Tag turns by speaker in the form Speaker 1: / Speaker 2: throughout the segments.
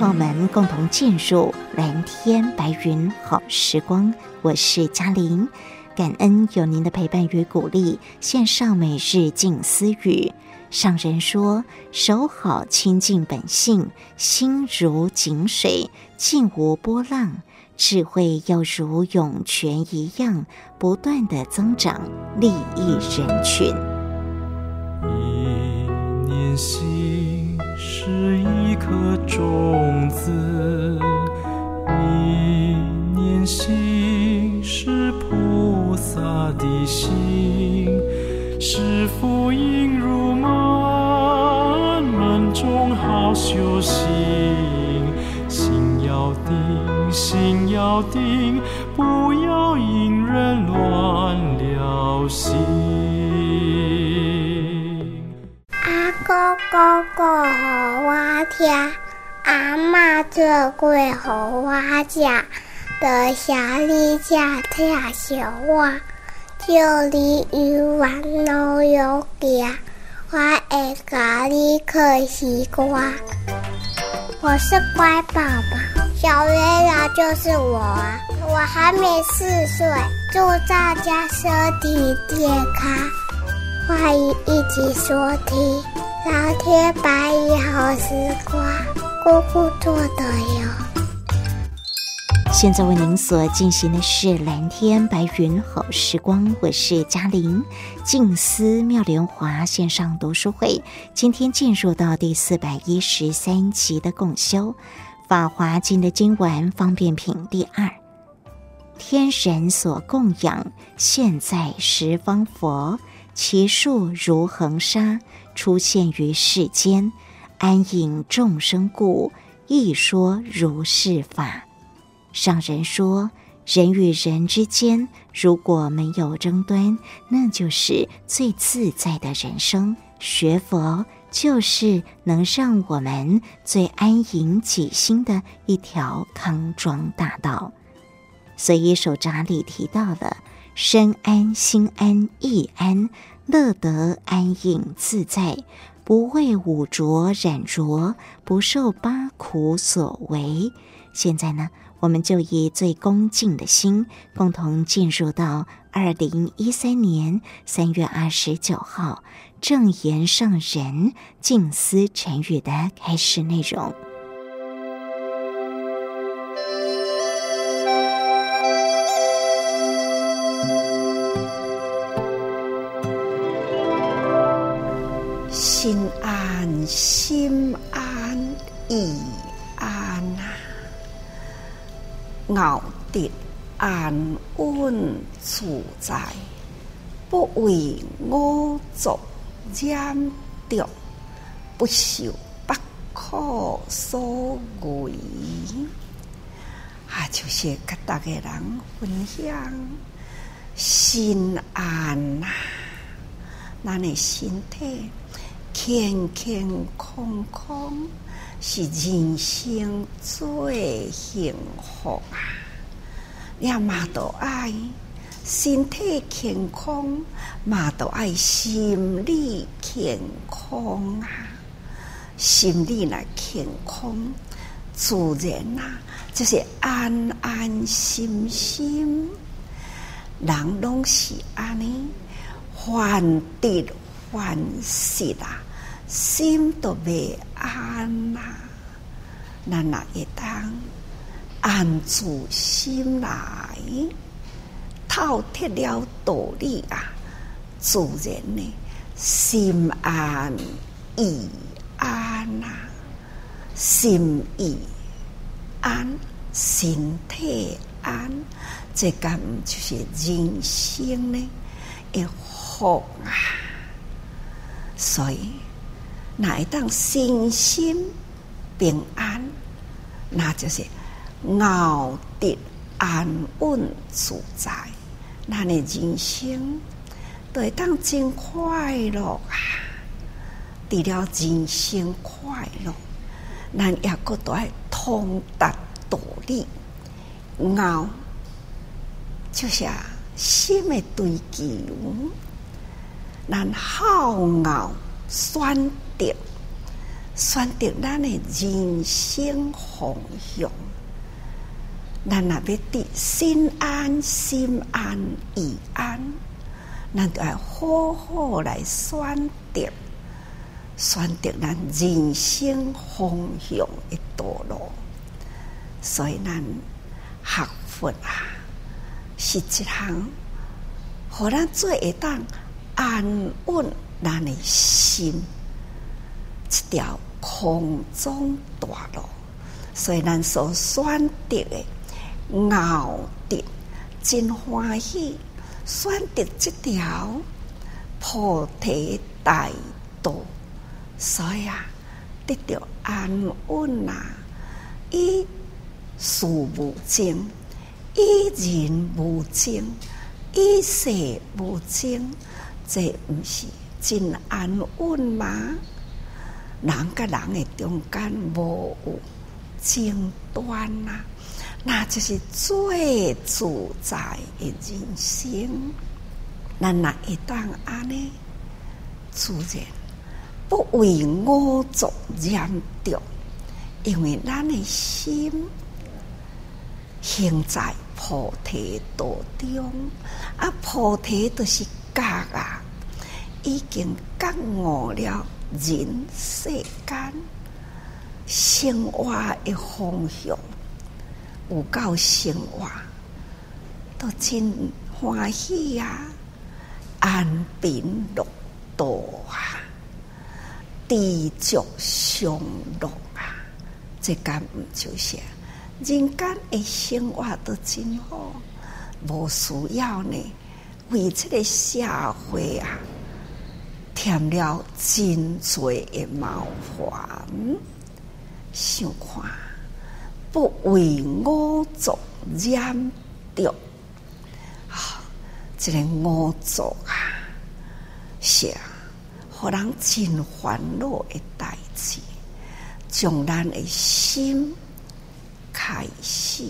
Speaker 1: 我们共同进入蓝天白云好时光，我是嘉玲，感恩有您的陪伴与鼓励。献上每日静思语：上人说，守好清净本性，心如井水，静无波浪；智慧要如涌泉一样，不断的增长，利益人群。
Speaker 2: 一念心是一颗种子，一念心是菩萨的心，是福音如满满中好修行，心要定，心要定，不要因人乱了心。
Speaker 3: 哥哥哥，好我听，阿妈做粿好我食，得下里家听小话，就你有完老有家，我爱咖喱可西瓜。我是乖宝宝，小月亮就是我，我还没四岁，祝大家身体健康，欢迎一起收听。蓝天白云好时光，姑姑做的哟。
Speaker 1: 现在为您所进行的是蓝天白云好时光，我是嘉玲。静思妙莲华线上读书会，今天进入到第四百一十三集的共修《法华经》的经文方便品第二。天神所供养，现在十方佛，其数如恒沙。出现于世间，安隐众生故，亦说如是法。上人说，人与人之间如果没有争端，那就是最自在的人生。学佛就是能让我们最安隐己心的一条康庄大道。所以手札里提到了身安心安意安。乐得安隐自在，不为五浊染浊，不受八苦所为。现在呢，我们就以最恭敬的心，共同进入到二零一三年三月二十九号正言上人静思晨语的开示内容。
Speaker 4: 熬得安稳自在，不为我作染着，不受八苦所为。啊，就是跟大家人分享心安呐，咱的身体。健健康康是人生最幸福啊！你嘛都爱身体健康，嘛都爱心理健康啊！心理若健康，自然、啊，就是安安心心。人拢是安尼。患得患失啊，心都未安呐。咱若会当安住心来，透彻了道理啊，自然呢，心安意安呐，心意安，身体安，这个就是人生呢。一福啊，所以哪一当身心平安，那就是熬得安稳自在，那你人生都会当真快乐啊！除了人生快乐，咱也阁都爱通达道理，熬就是。心的追求，咱好熬选择，选择咱的人生方向。咱若要得心安、心安、意安，咱就要好好来选择，选择咱人生方向的道路。所以，咱学佛啊。是一项，互咱做会当安稳咱的心，一条空中大路。所以咱所选择的熬得真欢喜，选择这条菩提大道。所以啊，得到安稳啊，以事无争。以人无争，以事无争，这毋是真安稳吗？人甲人诶中间无有争端啊，那就是最自在的人生。咱若一当安尼，自然不为我作染着，因为咱的心行在。菩提道中，啊，菩提就是觉啊，已经觉悟了人世间生活的方向，有够生活都真欢喜啊，安贫乐道啊，知足常乐啊，这个不就是？人间的生活都真好，无需要呢为这个社会啊添了真多的麻烦。想看，不为五浊染着啊！这个五浊啊，是啊，让人真烦恼的代志，将咱的心。开始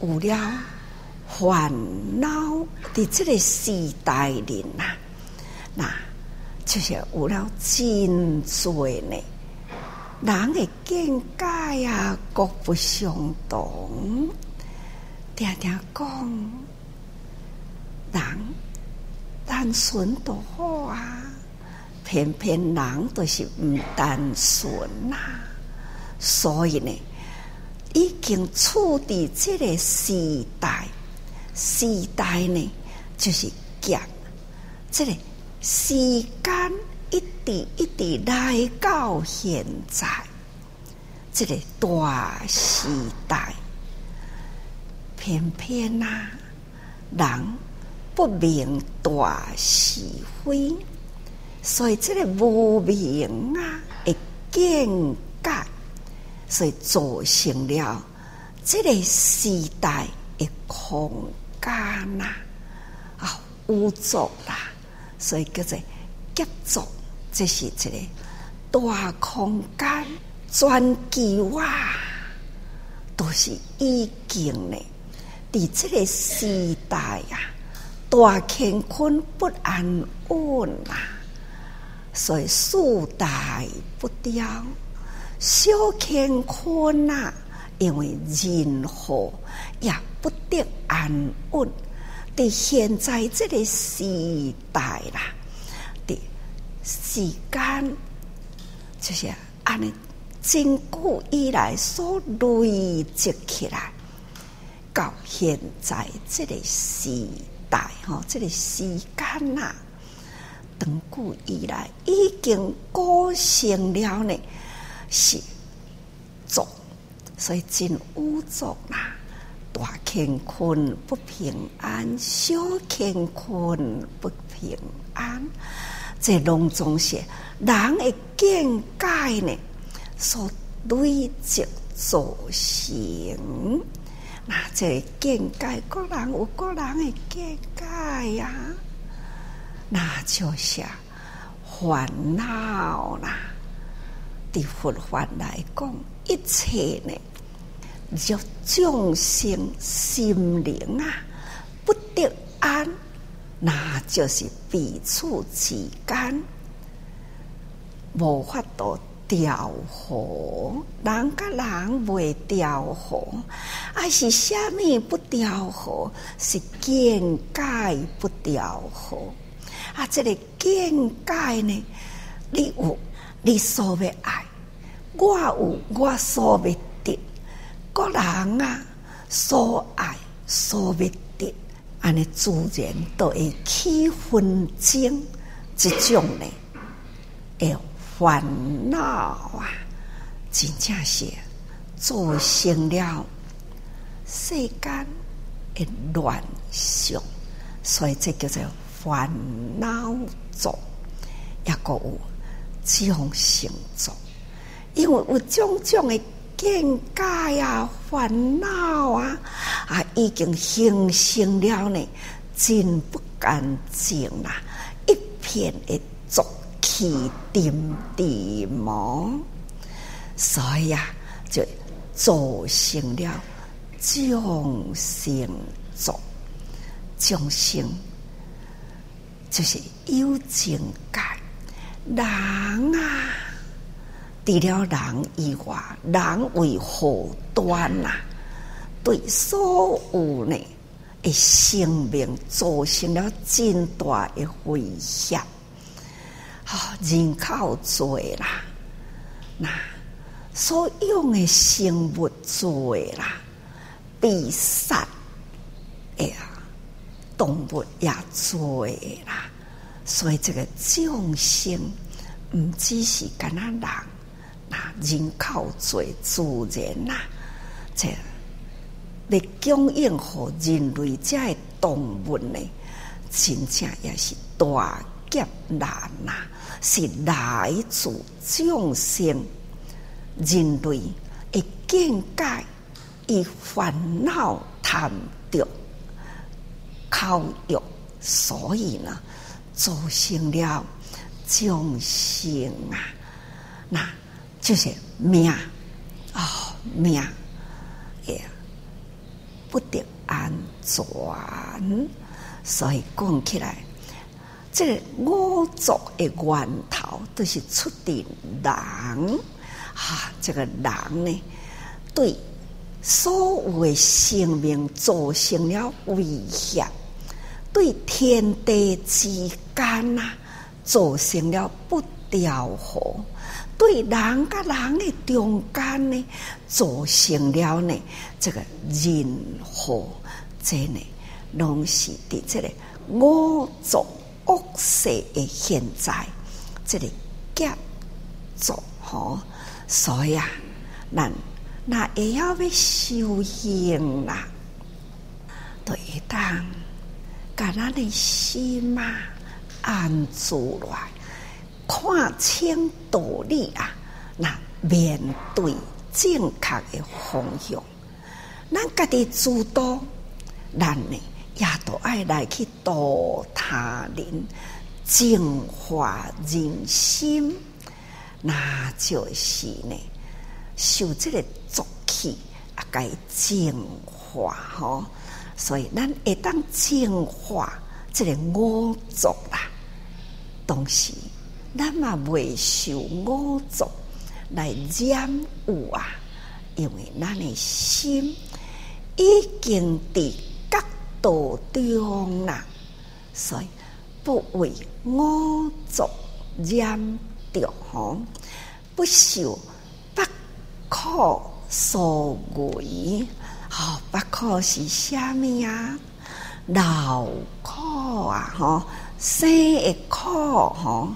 Speaker 4: 有了烦恼的这个时代人呐，那就是有了真多呢。人的见解啊，各不相同。听听讲，人单纯都好啊，偏偏人都是唔单纯呐，所以呢。已经处在这个时代，时代呢，就是讲这个时间一直一直来到现在，这个大时代，偏偏、啊，人不明大是非，所以这个无明啊，会见解。所以造成了这个时代的空间呐，啊，污浊啦，所以叫做劫浊，这是这个大空间全球啊，都是已经呢，在这个时代呀，大乾坤不安稳呐，所以四大不调。小乾坤呐，因为人祸也不得安稳，伫现在这个时代啦，时间就是按呢，真久以来所累积起来，到现在这个时代，吼，这个时间呐，长久以来已经构成了呢，是作，所以真有作啦。大乾坤不平安，小乾坤不平安。这拢总是人的见解呢，所累积造成。那这见解，个人有个人的见解呀，那就是烦恼啦。对佛法来讲，一切呢。就众生心灵啊，不得安，那就是彼此之间无法度调和，人甲人未调和，还是虾米不调和？是见解不调和啊！这个见解呢，你有你所要爱，我有我所要。个人啊，所爱所欲，安尼自然都会起纷争，这种呢，有烦恼啊，真正是造成了世间的乱象，所以这叫做烦恼种，抑个有众生作，因为有种种的。见解啊，烦恼啊，啊，已经形成了呢，真不干净啦，一片的浊气沉沉么？所以啊，就造成了众生作，众生就是有情感人啊。除了人以外，人为后端呐，对所有呢的生命造成了真大的威胁。好，人口多啦，那所用的生物多啦，比杀哎呀，动物也多啦，所以这个众生唔只是干那人。那人口最自然呐，这来供应和人类这些动物呢，真正也是大劫难呐，是来自众生人类的见解与烦恼贪着考验，所以呢，造成了众生啊，那。就是命哦，命也不得安全，所以讲起来，这个五浊的源头都是出的人啊，这个人呢，对所有的生命造成了威胁，对天地之间呐，造成了不调和。对人跟人的中间呢，造成了呢这个人祸，这呢拢是的这个五浊恶世的现在，这里劫浊吼，所以啊，咱那也要要修行啦，对当，把咱的心嘛安住来。看清道理啊！那面对正确的方向，咱家己主导，咱呢也都爱来去度他人，净化人心，那就是呢，受这个浊气啊，该净化吼。所以咱会当净化这个五浊啦，东西。咱嘛未受五浊来染污啊，因为咱的心已经伫角度中啦，所以不为五浊染着吼，不受不可所为。好、哦，八苦是虾米啊？老苦啊，吼，生的苦，吼，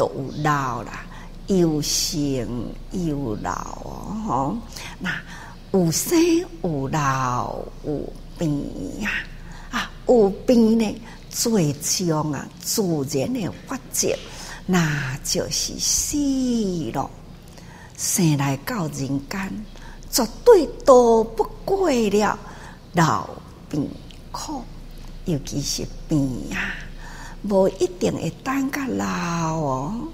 Speaker 4: 都有老啦，有生有老哦，吼，那有生有老有病呀，啊，有病呢，最终啊，自然的法则，那就是死咯。生来到人间，绝对躲不过了老病苦，尤其是病啊，无一定会等到老哦。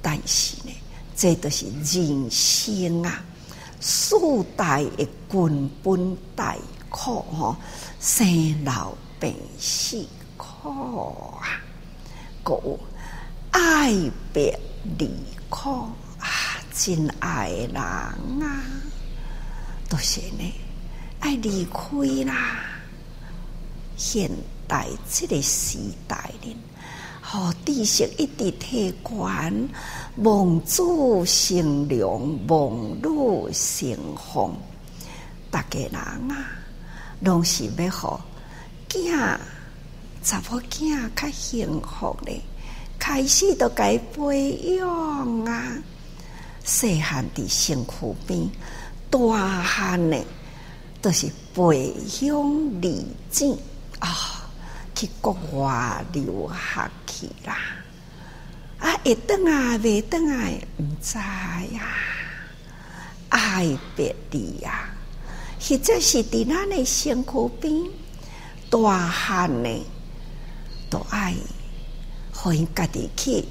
Speaker 4: 但是呢，这都是人生啊，世代的根本大苦吼，生老病死苦啊，个爱别离苦啊，真爱的人啊，都是呢，爱离开啦。现代这个时代呢，好知识一直提悬，望子成龙，望女成凤。大家人啊，拢是要好囝，查某囝较幸福咧。开始都该培养啊，细汉伫身躯边，大汉呢都是培养礼敬。啊、去国外留学去啦！啊，会转啊，未转啊，毋知呀。爱别离呀，或者是伫咱诶身躯边，大汉呢，都爱，互因家己去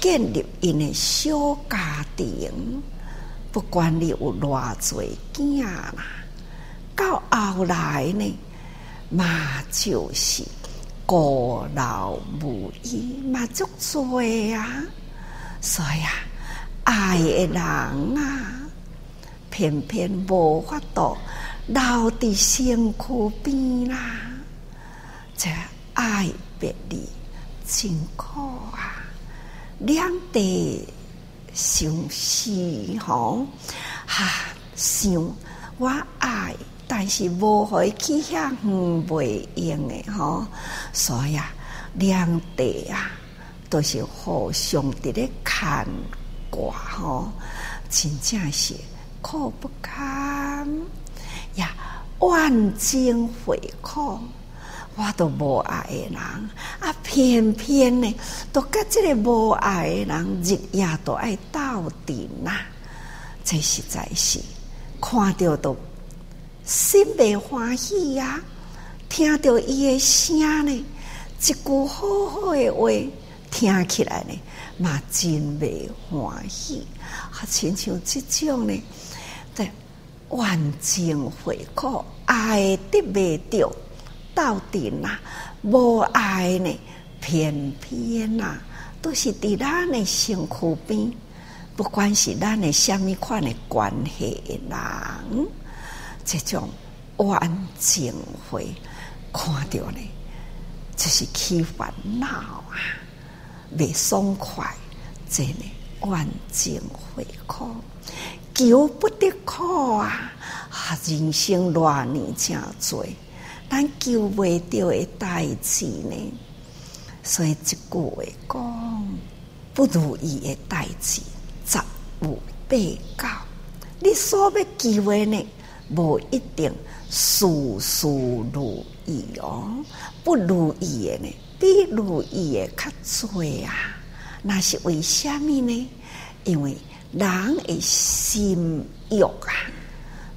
Speaker 4: 建立因诶小家庭，不管你有偌济囝啦，到后来呢？嘛就是孤老无依，嘛足多啊！所以啊，爱的人啊，偏偏无法度留伫身躯边啦。这爱别离真苦啊！两地相思吼，哈，想我爱。但是无互伊去遐远袂用诶吼，所以啊，两地啊都是互相伫咧牵挂吼，真正是苦不堪呀！万经回苦，我都无爱诶人啊，偏偏呢，都甲即个无爱诶人日夜都爱斗阵呐，这实在是看着都。心未欢喜呀、啊，听到伊的声呢，一句好好的话，听起来呢，嘛真未欢喜。啊，亲像这种呢，对，万情回苦，爱得未着，到底呐，无爱呢，偏偏呐，都是伫咱的身躯边，不管是咱的虾米款的关系的人。这种万情会看到呢，就是起烦恼啊，未爽快，真的万情会苦，求不得苦啊！啊，人生偌年真多，咱求未到的代志呢，所以一句话讲，不如意的代志十有八九，你所要求的呢？无一定事事如意哦，不如意的呢，比如意的较多啊。那是为虾米呢？因为人的心欲啊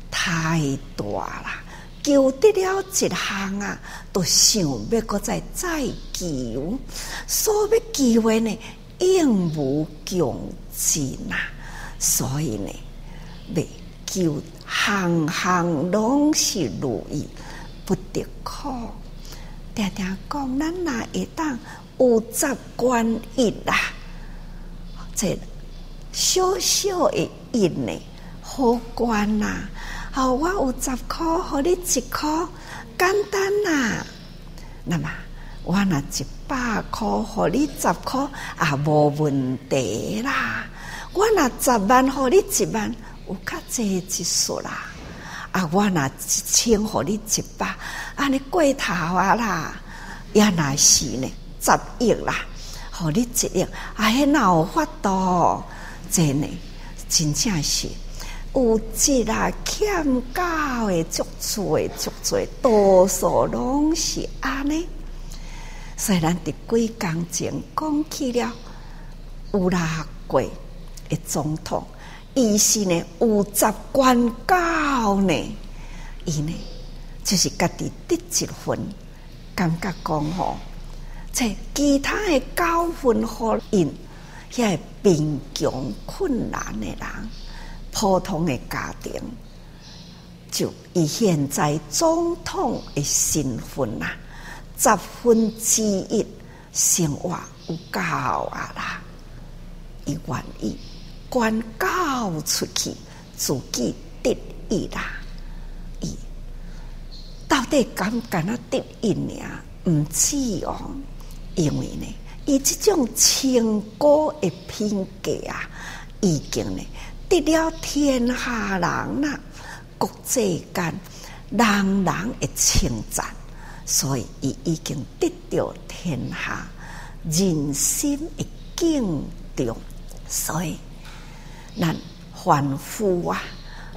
Speaker 4: 太大啦，求得了一项啊，都想要搁再再求，所要求的呢，应无穷尽呐，所以呢，未求。行行拢是如意，不得苦。常常讲，咱若会当有十关一啦，这小小的一呢，好关呐。好，我有十箍，互你一箍，简单呐、啊。那么我拿一百块，和你十块啊，无问题啦。我拿十万，和你一万，有较济一数啦。啊，我若一千，和你一百，啊，你过头啊啦。也那是呢，十亿啦，和你一亿，啊，迄哪有法度？真呢，真正是有一啦欠交的足多足多，多数拢是安尼。虽然伫几工前讲起了有拉贵的总统，伊是呢有十官高呢，伊呢就是家己得一分，感觉讲吼，在其他的高分互因，遐贫穷困难的人，普通的家庭，就以现在总统的身份呐。十分之一生活有够啊啦！伊愿意捐交出去，自己得意啦。伊到底敢敢啊得意呢？毋知哦，因为呢，伊即种清高的品格啊，已经呢得了天下人啦，国际间人人的称赞。所以，伊已经得到天下人心的敬重。所以，咱凡夫啊，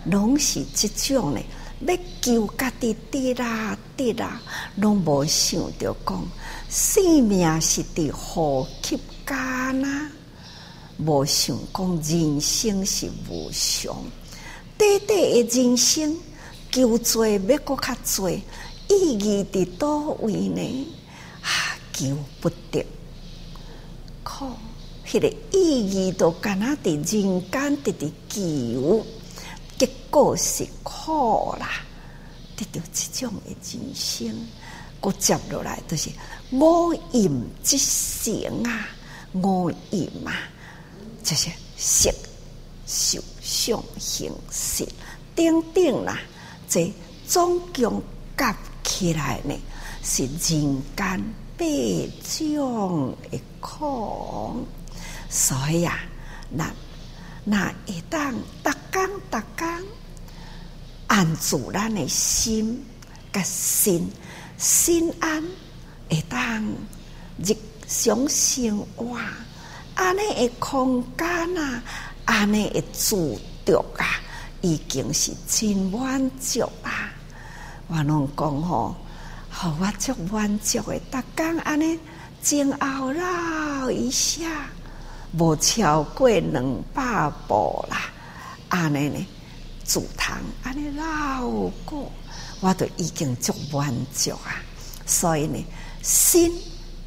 Speaker 4: 拢是即种呢，要求家己得啦得啦，拢无想着讲，生命是伫呼吸间呐，无想讲人生是无常，短短的人生，求做要阁较做。意义伫倒位呢？啊，求不得，可迄个意义都干那伫人间伫伫求，结果是苦啦。得到这种的人生，搁接落来都是五阴之成啊，五阴嘛，就是色、受、想、行、识等等啦，这总共甲。起来呢，是人间百种的苦，所以啊，那那一旦逐工逐工按住咱的心，甲心心安，会当日常生活，安尼的空间啊，安尼的自足啊，已经是真满足啊。我拢讲吼，互我足满足诶，逐工安尼前后绕一下，无超过两百步啦。安尼呢，自堂安尼绕过，我都已经足满足啊。所以呢，心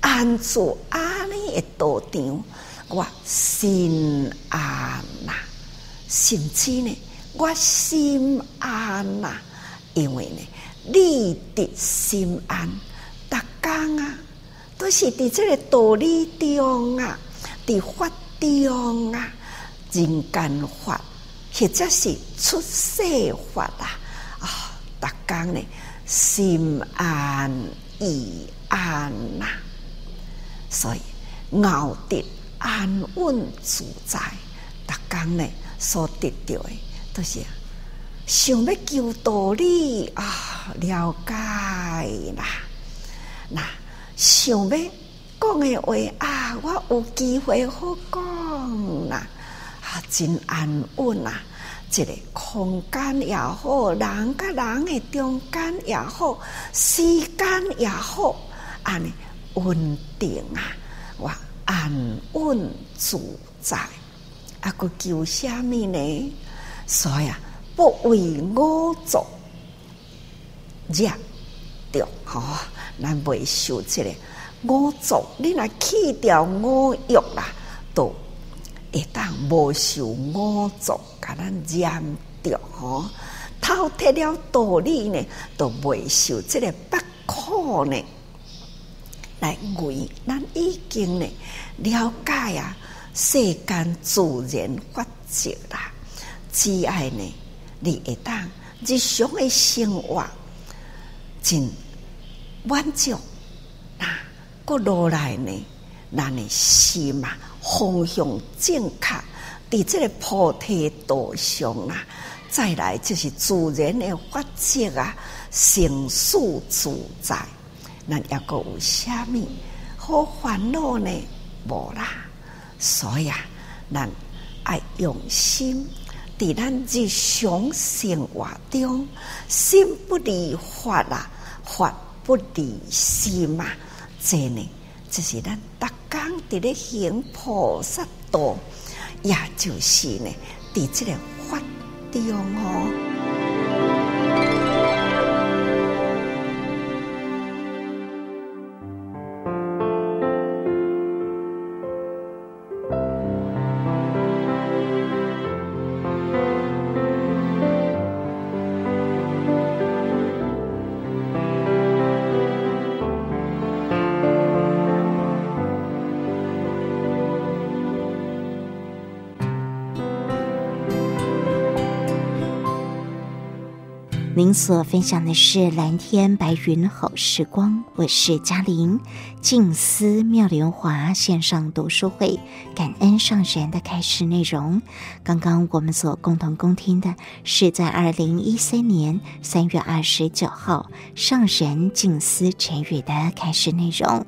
Speaker 4: 安住安尼诶道场，我心安呐，甚至呢，我心安呐，因为呢。立地心安，逐工啊，都是伫这个道理中啊，伫法中啊，人间法或者是出世法啊，啊，逐工呢，心安意安呐，所以熬得安稳自在，逐工呢所得到的都是。想要求道理啊，了解啦。那想要讲的话啊，我有机会好讲啦。啊，真安稳啊！这个空间也好，人甲人的中间也好，时间也好，安尼稳定啊，我安稳自在。啊，个求虾米呢？所以啊。不为我做热着吼，咱未受这个五浊，你若去掉五欲啦，都会当无受五浊，甲咱染着吼。透彻了道理呢，都未受这个不苦呢，来为咱已经呢了解啊，世间自然法则啦，只爱呢。你会当日常的生活真满足，那过落来呢，咱的心啊，方向正确，伫这个菩提道上啊，再来就是自然的法则啊，成事自在。咱抑阁有虾米好烦恼呢？无啦，所以啊，咱爱用心，伫咱日常生活中，心不离法啊，法不离心啊，这呢，就是咱逐工伫咧行菩萨道，也就是呢，伫这个法中哦。
Speaker 1: 您所分享的是蓝天白云好时光，我是嘉玲。静思妙莲华线上读书会，感恩上神的开示内容。刚刚我们所共同恭听的是在二零一三年三月二十九号上神静思晨语的开示内容。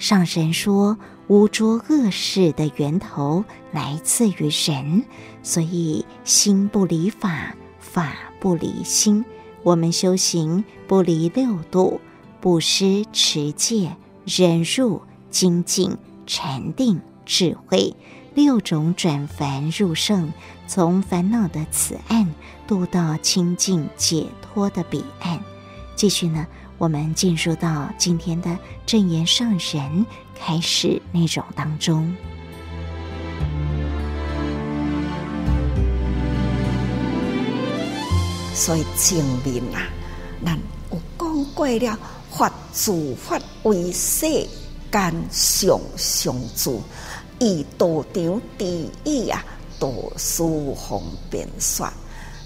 Speaker 1: 上神说，污浊恶事的源头来自于人，所以心不离法，法不离心。我们修行不离六度：不失、持戒、忍辱、精进、禅定、智慧六种转凡入圣，从烦恼的此岸渡到清净解脱的彼岸。继续呢，我们进入到今天的正言上人开始内容当中。
Speaker 4: 所以证明啊，咱有讲过了，法自法为世间上上主，以道场第一啊，道师方便说，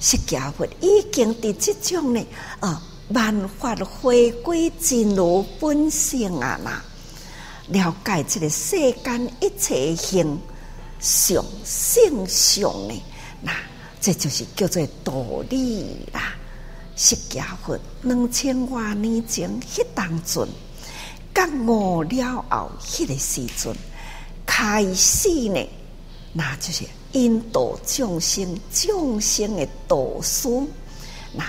Speaker 4: 释迦佛已经伫这种呢，啊，万法回归真如本性啊，那了解这个世间一切行上性上呢，那。这就是叫做道理啦！释迦佛两千多年前，迄当阵觉悟了后，迄个时阵开始呢，那就是引导众生，众生的导师，那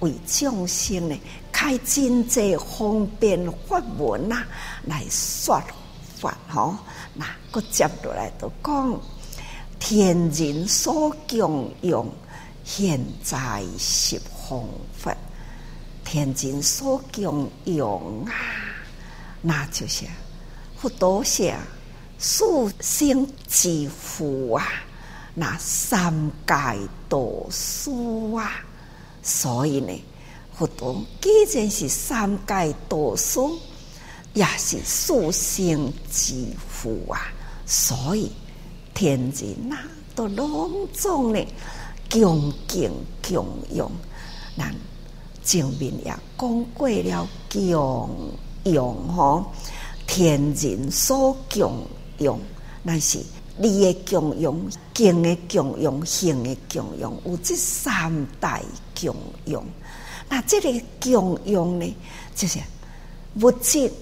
Speaker 4: 为众生呢开真济方便法门啊，来说法吼，那搁接落来就讲。天人所共用，现在十方佛。天人所共用啊，那就是佛陀说四圣之父啊，那三界导师啊。所以呢，佛陀既然是三界导师，也是四圣之父啊。所以。天人呐、啊，都隆重的恭敬供养，咱前面也讲过了供养吼，天人所供养，那是你的供养、敬的供养、行的供养，有这三大供养。那这个供养呢，就是物质，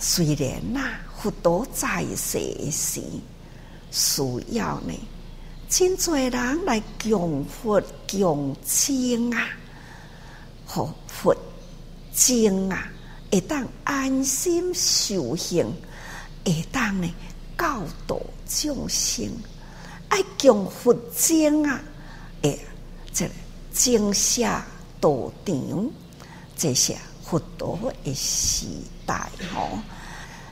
Speaker 4: 虽然呐，佛陀在世时。需要呢，真多人来供佛供经啊，和佛经啊，会当安心修行，会当呢教导众生，爱供佛经啊，诶，这经下道场，这些佛陀的时代吼，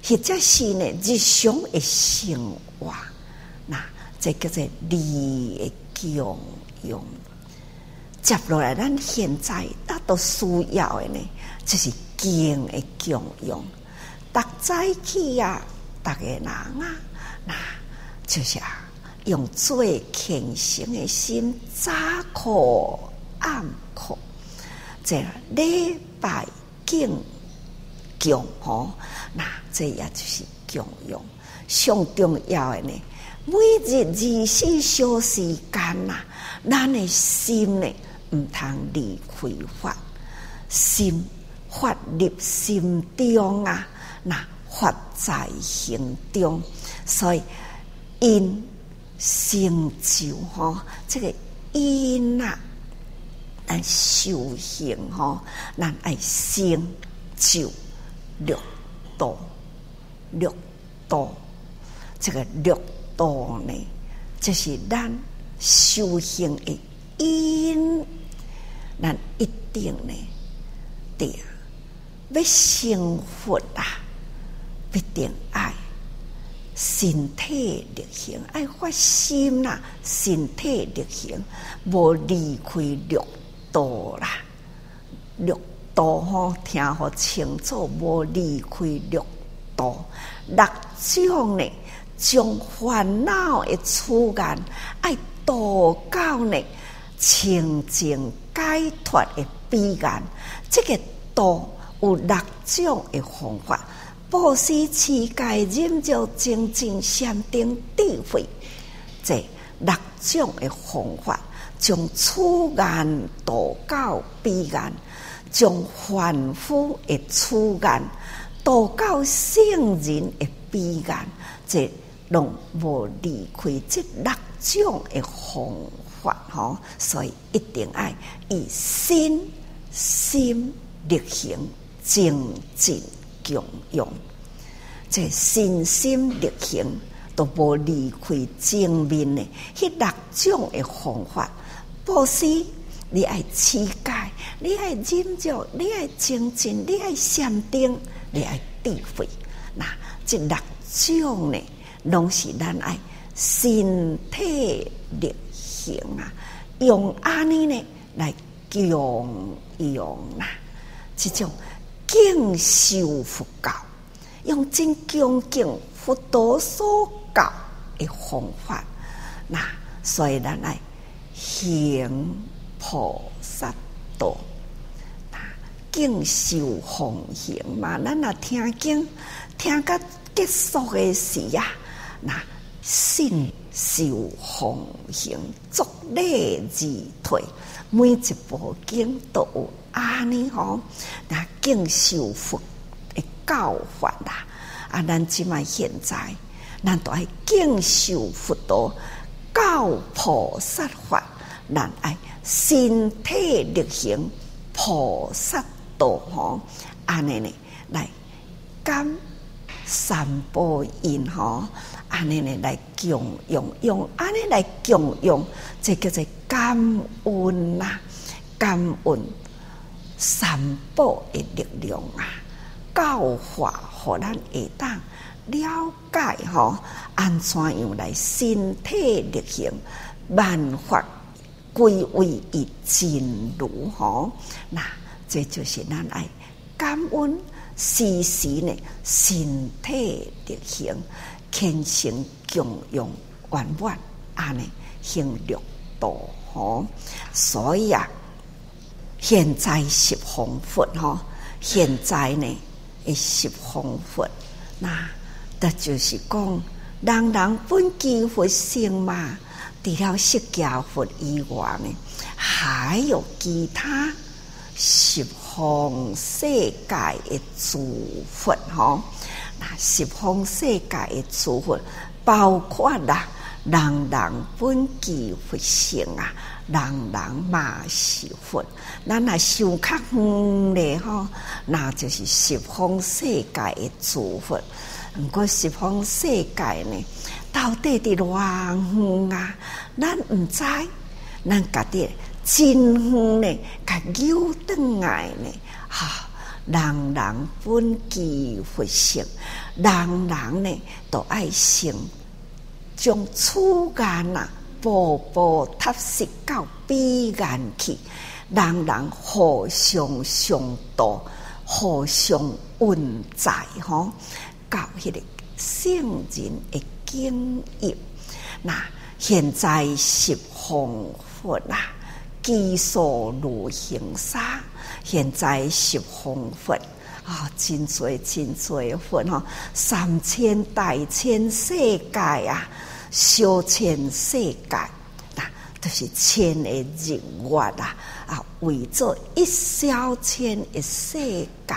Speaker 4: 或者是呢日常的生活。这叫做礼的供养，接落来，咱现在大多需要的呢，就是敬的供养。大早起啊，大个人啊，那就是啊，用最虔诚的心，早课暗课，这礼拜敬供吼，那这也就是供养。上重要的呢，每日二十四小时间呐，咱的心呢，毋通离开法，心法入心中啊，那法在行中，所以因成就吼，这个因啊，咱修行吼，咱爱成就六道，六道，这个六道呢，就是咱修行的因，咱一定呢，对，要成佛啊，必定爱身体力行，爱发心呐，身体力行，无离开六道啦，六道吼，听好清楚，无离开六道，六种呢，将烦恼的处缘，爱度到呢，清净解脱的彼岸，这个度有六种的方法。布施、持戒、忍辱、精进、禅定、智慧，这六种的方法，将处缘度到彼岸，将凡夫的处缘度到圣人的彼岸，这拢无离开即六种诶方法吼，所以一定爱以身心力行精进。供养，这身心力行都无离开正面诶，迄六种诶方法。布施，你爱持戒，你爱忍辱，你爱精进，你爱禅定，你爱智慧。那这六种呢，拢是咱爱身体力行啊，用安尼呢来供养啊，这种。敬修佛教，用真恭敬佛陀所教的方法，那所以咱来行菩萨道，那敬受奉行嘛，咱若听经听到结束的时呀，那信受奉行，足力自退，每一部经都有。啊，你好，那敬受佛的教法啦，啊，咱即卖现在，咱都爱敬受佛陀教菩萨法，咱爱身体力行菩萨道吼，安尼呢来感三宝因吼，安尼呢来供养用，安尼来供养，这叫做感恩呐，感恩。三宝的力量啊，教化互咱会当了解吼，安怎样来身体力行，万法归位于真如吼。那这就是咱爱感恩时时呢，身体力行，虔诚供养圆满安尼行六道吼。所以啊。现在十方佛吼，现在呢，十方佛，那这就是讲，人人本具佛性嘛。除了释迦佛以外呢，还有其他十方世界的诸佛吼。十方世界的诸佛，包括啦，人人本具佛性啊。人人嘛是佛，咱若想较远咧吼，那就是十方世界的诸佛。毋过十方世界呢，到底伫偌远啊？咱毋知，咱家己真远呢，甲扭转来呢？哈，人人本具佛性，人人呢都爱成，将处缘啊。步步踏实到彼岸去，人人互相相度，互相恩在吼，到迄个圣人的境界。那现在是方佛啦，技术如行沙。现在十方佛啊、真多真多佛吼，三千大千世界啊，小千世界，那都是千的日月啊，啊，为做一小千的世界，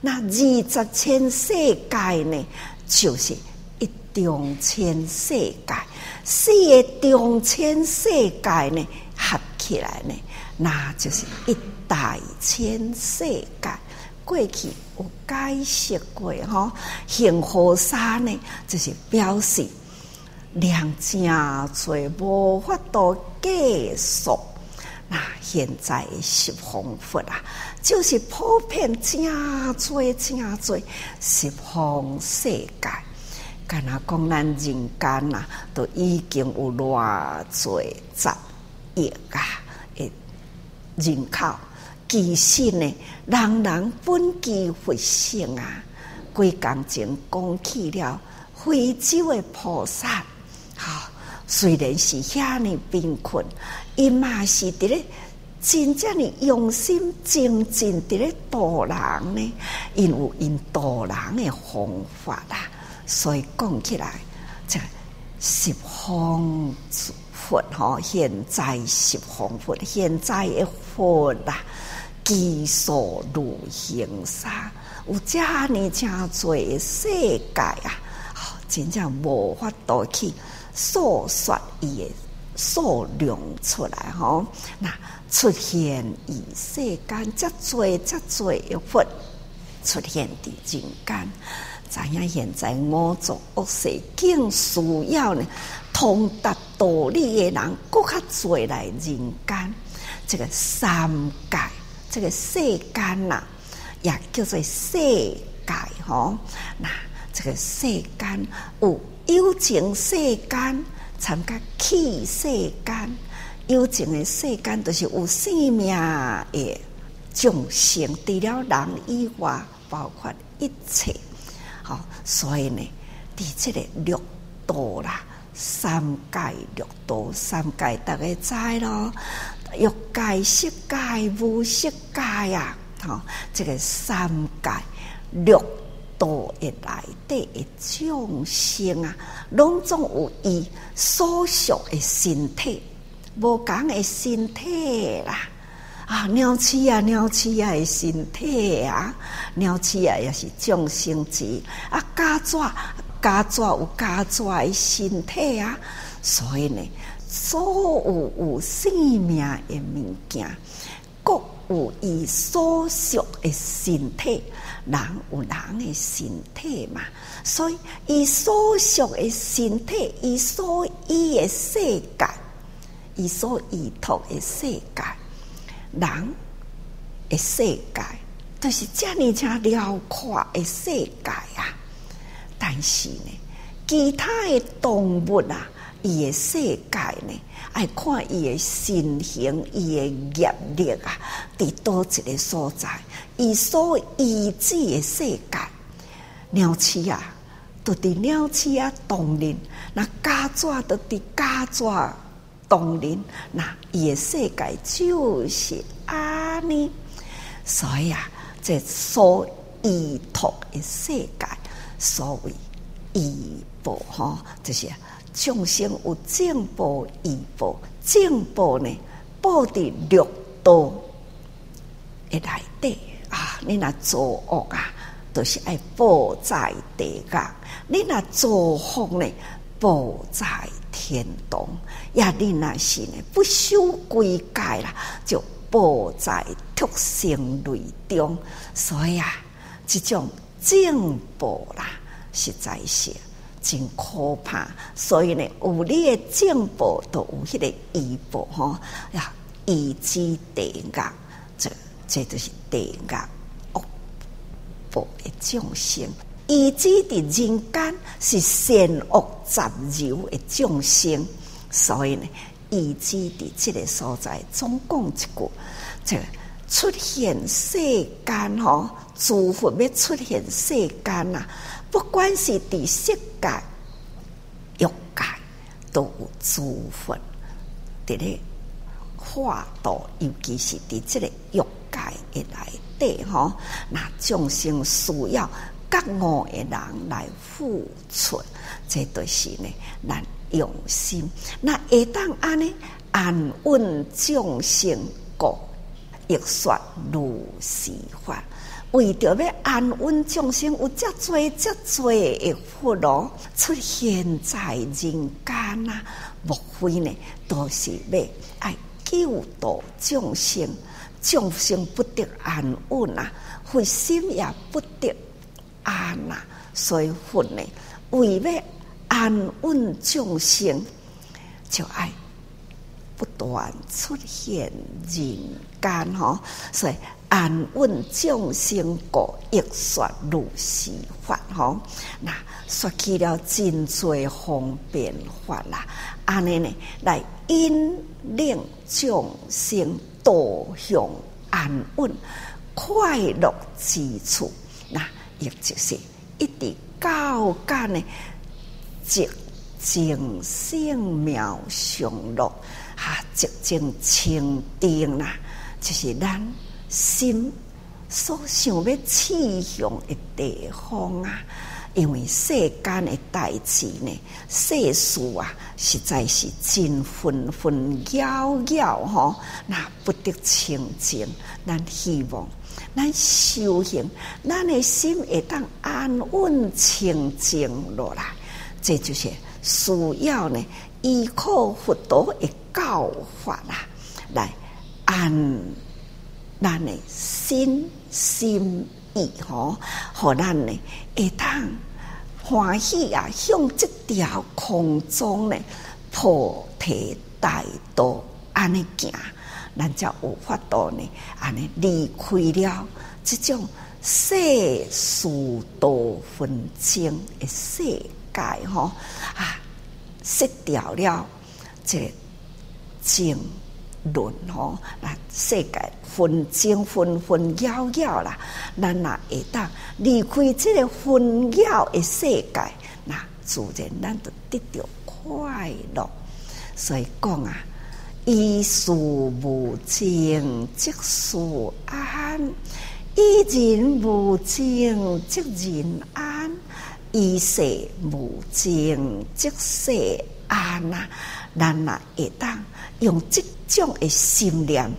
Speaker 4: 那二十千世界呢，就是一中千世界，四个中千世界呢，合起来呢，那就是一大千世界。过去有解释过吼，幸福沙呢，就是表示量真侪，无法度计数。那现在十方佛啊，就是普遍真侪真侪十方世界。敢若讲咱人间啊，都已经有偌侪十亿啊诶人口。其实呢，人人本具佛性啊！几工前讲起了非洲的菩萨，哈、虽然是遐尼贫困，伊嘛是伫咧真正的用心精进伫咧度人呢，因有因度人的方法啦，所以讲起来，这十方佛哈，现在十方佛，现在的佛啦。技术如行沙，有遮尼真济世界啊！真正无法度去诉说伊的数量出来吼。那出现于世间，遮济遮济佛出现伫人间，知影现在五浊恶世更需要呢，通达道理的人，更较济来人间，这个三界。这个世间呐，也叫做世界吼。那这个世间有幽静世间，参加器世间。幽静的世间都是有生命的众生，除了人以外，包括一切。好，所以呢，伫这个六道啦，三界六道，三界大家知咯。欲界、色界、无色界啊！吼，这个三界六道的内底的众生啊，拢总有伊所属的身体，无共的身体啦。啊，鸟鼠啊，鸟鼠啊的身体啊，鸟鼠啊也是众生之啊，甲蛇，甲蛇有甲蛇的身体啊，所以呢。所有有生命的物件，各有伊所属的身体，人有人的身体嘛，所以伊所属的身体，伊所依的世界，伊所依托的世界，人的世界，都、是遮尔遮辽阔的世界啊！但是呢，其他的动物啊。伊的世界呢，爱看伊的身形，伊的业力啊，伫倒一个所在，伊所依止个世界，鸟鼠啊，都伫鸟鼠啊冬眠，那甲蛇都伫甲蛇冬眠，那伊的世界就是安尼，所以啊，这所依托的世界，所谓依报吼，就是。众生有正报、异报，正报呢，报伫六道的内底啊！你若作恶啊，都、是爱报在地狱；你若作福呢，报在天堂。呀，你若是呢，不守规戒啦，就报在畜生类中。所以啊，这种正报啦，实在是。真可怕，所以呢，有你的正报，都有迄个异报吼呀，依止地狱，这这就是地狱恶报的众生；依止伫人间是善恶杂糅的众生，所以呢，依止伫这个所在，总共一句，这、出现世间吼，诸佛要出现世间呐。不管是伫色界、欲界，都有诸佛伫咧化度，尤其是伫即个欲界的内底吼，那众生需要觉悟的人来付出，这都是呢，咱用心。那会当安呢，安稳众生故，亦说如是法。为着要安稳众生，有遮济遮济的福咯，出现在人间啊！莫非呢，都是要爱救度众生，众生不得安稳啊，佛心也不得安啊。所以佛呢，为要安稳众生，就爱不断出现人间吼，所以。安稳众生故，亦说如是法吼。那说起了真多方便法啦，安尼呢来引领众生导向安稳快乐之处。那也就是一直高干的寂静圣妙常乐，哈，寂静清定啦，就是咱。心所想要去向的地方啊，因为世间的代志呢，世事啊，实在是真纷纷扰扰吼，那不得清净。咱希望咱修行，咱的心会当安稳清净落来，这就是需要呢，依靠佛陀的教法啦，来安。咱的心心意吼，互咱呢会当欢喜啊，向这条空中呢菩提大道安尼行，咱才有法度呢安尼离开了这种世事多纷争的世界吼啊，失掉了这情。论吼，那世界纷争纷纷扰扰啦，咱若会当离开这个纷扰的世界，那自然咱就得到快乐。所以讲啊，依事无情即事安，依人无情即人安，依世无情即世安呐。咱若会当用这种的心念，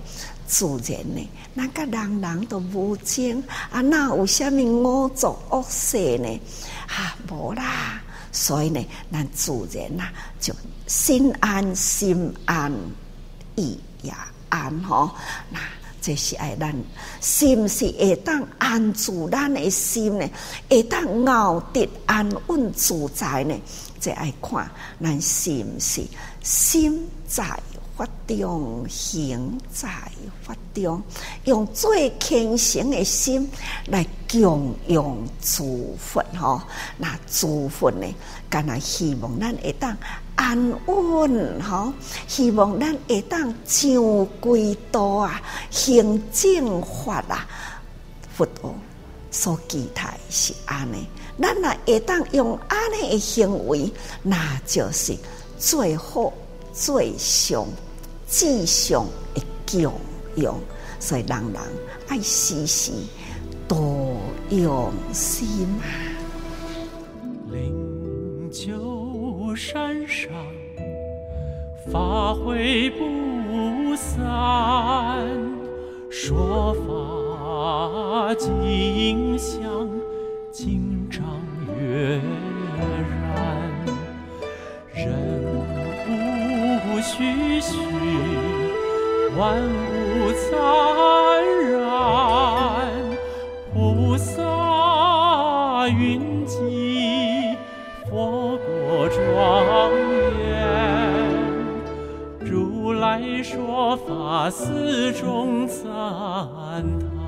Speaker 4: 自然呢，那个人人都无精啊，那有虾米恶作恶事呢？啊，无啦，所以呢，咱自然呐，就心安心安意也安吼。那这是爱咱心是会当安住咱的心呢，会当熬得安稳自在呢。这爱看咱是毋是心在。法中行在法中，用最虔诚的心来供养诸佛吼。那诸佛呢，干那希望咱会当安稳吼，希望咱会当上归道啊，行正法啊。佛陀所期待是安尼，咱若会当用安尼的行为，那就是最好最上。志向的供养，所以人人爱时时多用心啊。
Speaker 2: 灵鷲山上，法会不散，说法净香，经藏月徐徐。万物灿然，菩萨云集，佛国庄严。如来说法，寺中赞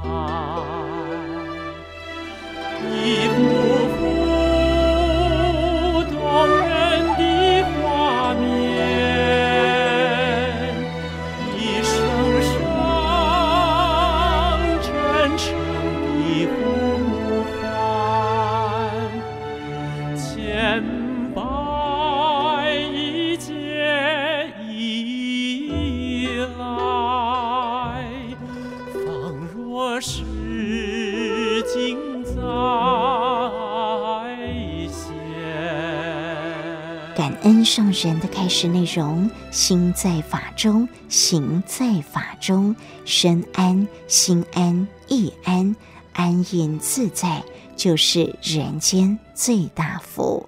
Speaker 2: 叹，一幅幅
Speaker 1: 上人的开示内容：心在法中，行在法中，身安心安意安，安隐自在，就是人间最大福。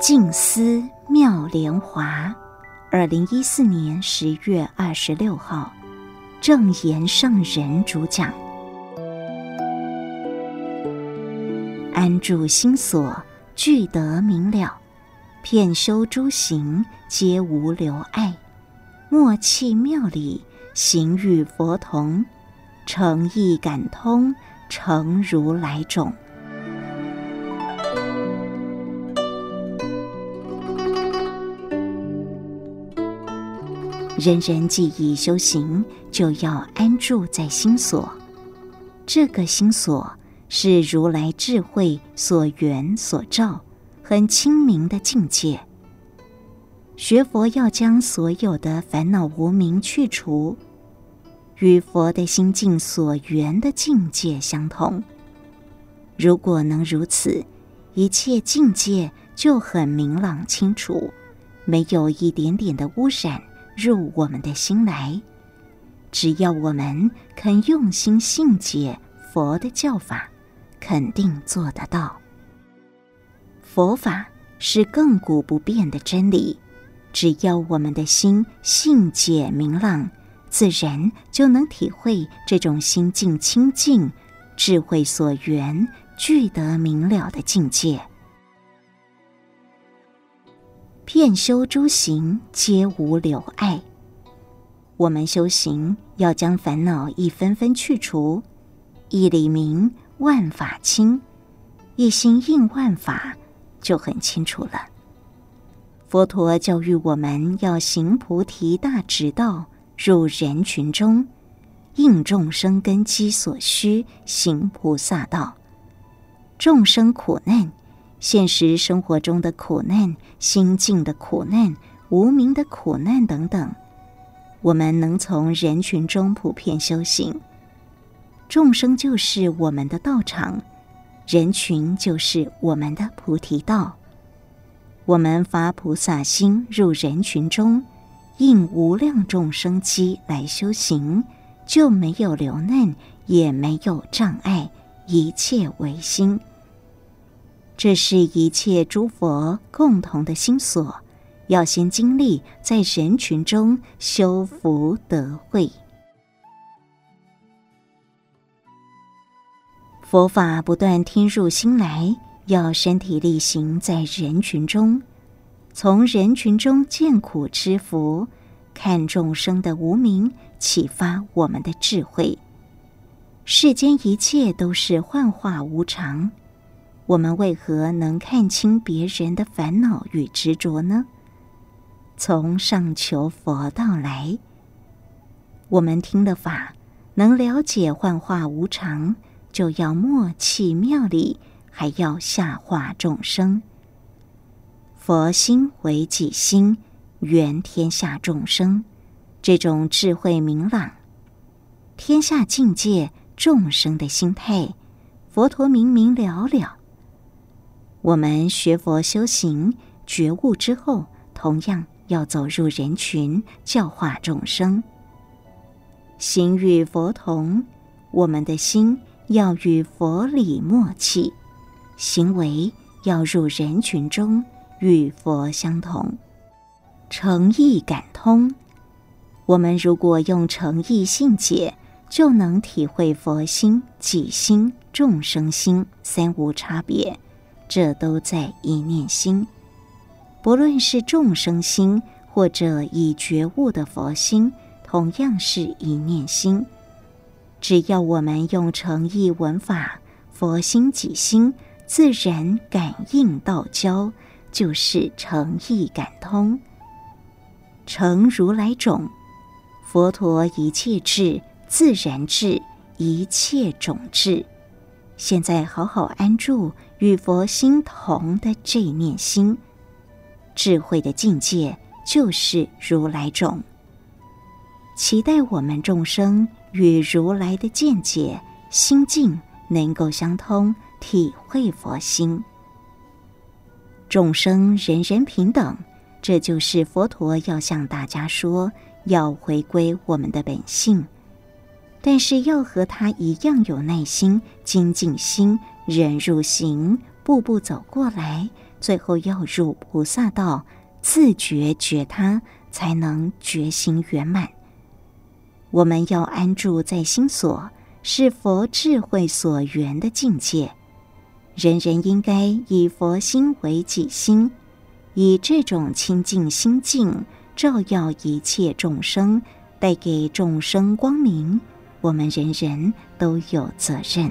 Speaker 1: 静思妙莲华，二零一四年十月二十六号，正言上人主讲。安住心所，具得明了；遍修诸行，皆无留碍。默契妙理，行与佛同；诚意感通，成如来种。人人既已修行，就要安住在心所。这个心所。是如来智慧所缘所照，很清明的境界。学佛要将所有的烦恼无明去除，与佛的心境所缘的境界相同。如果能如此，一切境界就很明朗清楚，没有一点点的污染入我们的心来。只要我们肯用心信解佛的教法。肯定做得到。佛法是亘古不变的真理，只要我们的心信解明朗，自然就能体会这种心境清净、智慧所缘、具得明了的境界。遍修诸行，皆无留碍。我们修行要将烦恼一分分去除，一理明。万法清，一心应万法，就很清楚了。佛陀教育我们要行菩提大直道，入人群中，应众生根基所需，行菩萨道。众生苦难，现实生活中的苦难、心境的苦难、无名的苦难等等，我们能从人群中普遍修行。众生就是我们的道场，人群就是我们的菩提道。我们发菩萨心入人群中，应无量众生机来修行，就没有留难，也没有障碍，一切唯心。这是一切诸佛共同的心所，要先经历在人群中修福德慧。佛法不断听入心来，要身体力行在人群中，从人群中见苦知福，看众生的无明，启发我们的智慧。世间一切都是幻化无常，我们为何能看清别人的烦恼与执着呢？从上求佛道来，我们听了法，能了解幻化无常。就要默契妙理，还要下化众生。佛心为己心，缘天下众生。这种智慧明朗，天下境界众生的心态，佛陀明明了了。我们学佛修行觉悟之后，同样要走入人群，教化众生。行与佛同，我们的心。要与佛理默契，行为要入人群中，与佛相同，诚意感通。我们如果用诚意信解，就能体会佛心、己心、众生心三无差别。这都在一念心。不论是众生心，或者已觉悟的佛心，同样是一念心。只要我们用诚意闻法，佛心己心，自然感应道交，就是诚意感通，成如来种。佛陀一切智，自然智，一切种智。现在好好安住与佛心同的这念心，智慧的境界就是如来种。期待我们众生。与如来的见解、心境能够相通，体会佛心。众生人人平等，这就是佛陀要向大家说，要回归我们的本性。但是要和他一样有耐心、精进心、忍辱行，步步走过来，最后要入菩萨道，自觉觉他，才能觉行圆满。我们要安住在心所，是佛智慧所缘的境界。人人应该以佛心为己心，以这种清净心境照耀一切众生，带给众生光明。我们人人都有责任。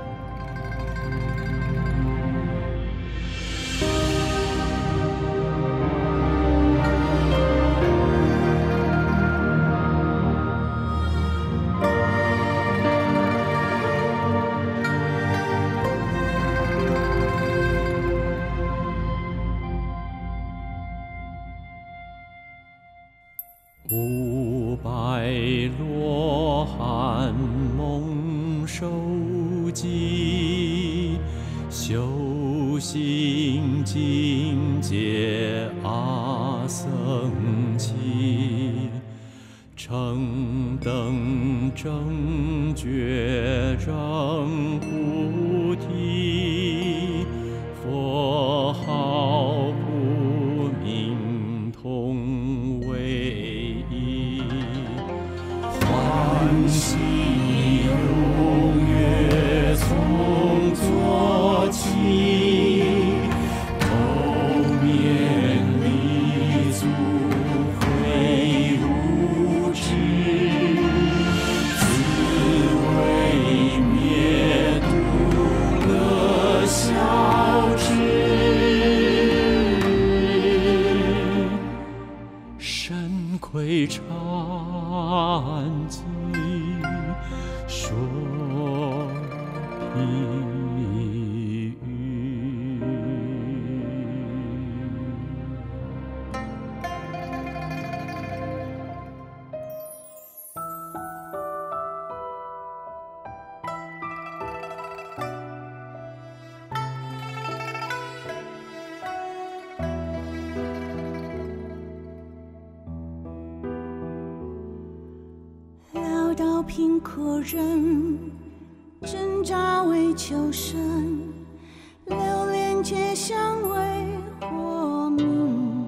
Speaker 5: 连街巷为活命，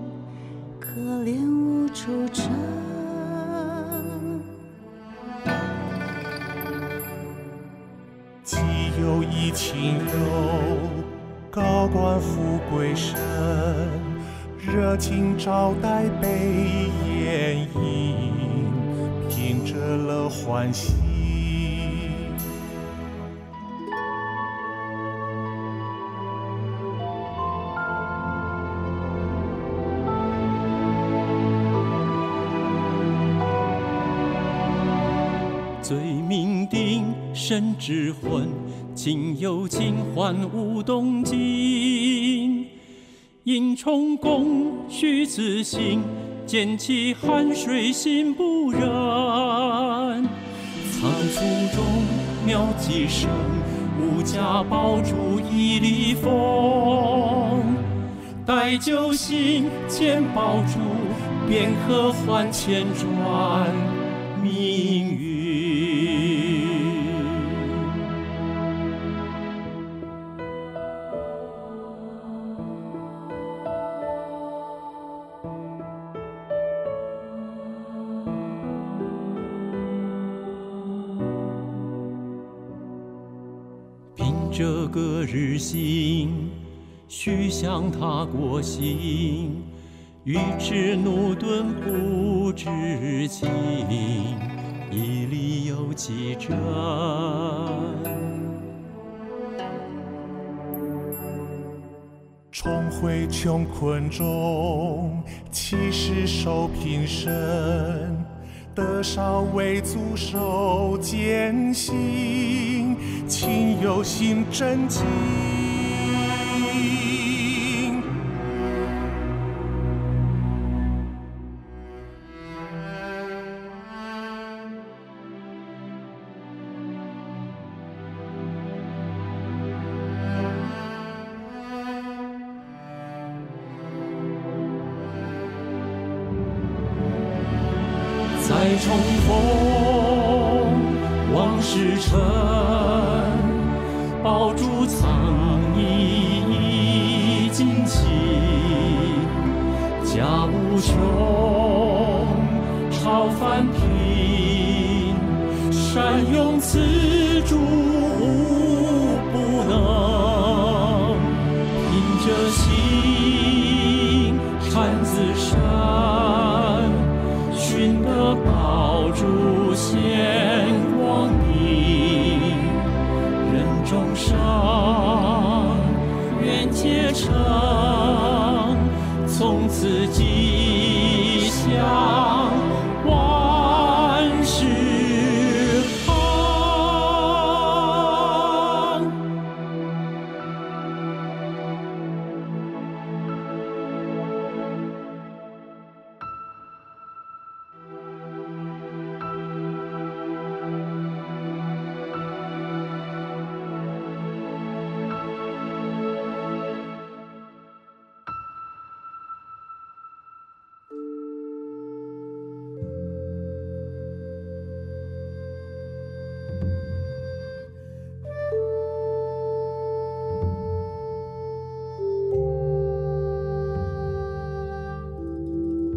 Speaker 5: 可怜无处诊。
Speaker 6: 岂有一清幽，高官富贵身，热情招待被掩映。凭着了欢喜，
Speaker 2: 之魂，今有清欢无动静。因充公须自省。捡起汗水心不忍，仓促中妙计生，无价宝珠一粒风。待酒醒。见宝珠，便可换千转向他国行，愚痴駑钝不知情，一理有几真？
Speaker 6: 重回穷困中，乞食受贫身，得少为足受艰辛。亲友心真情，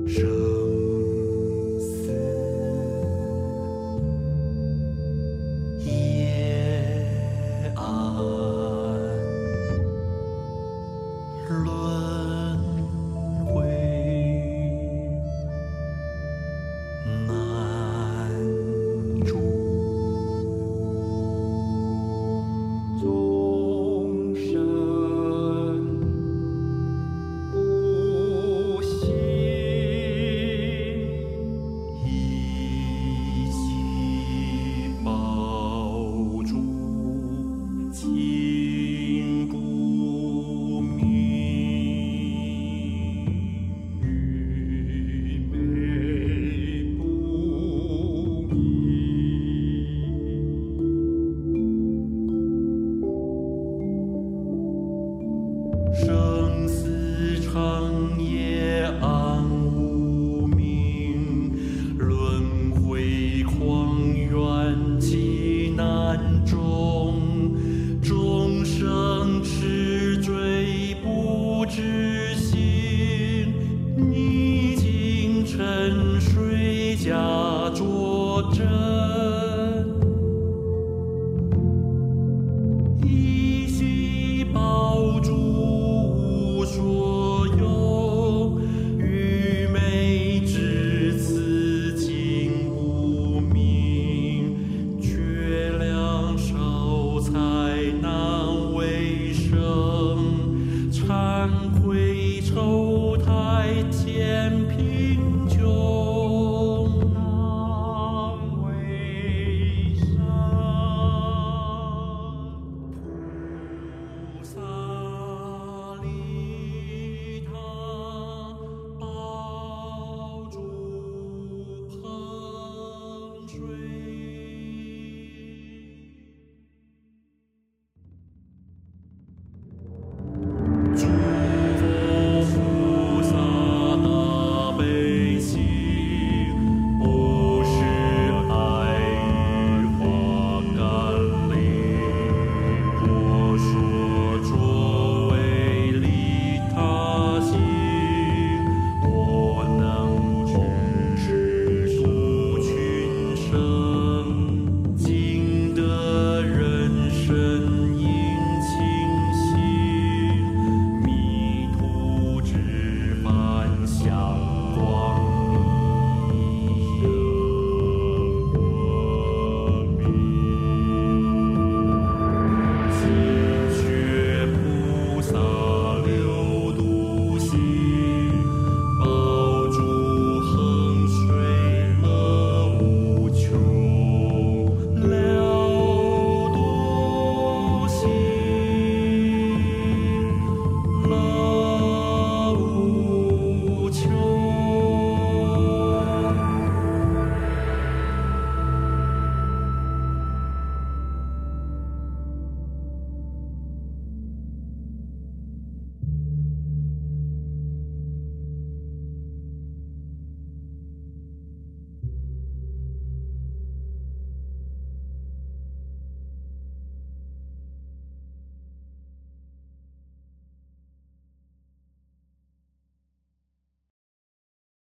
Speaker 2: 生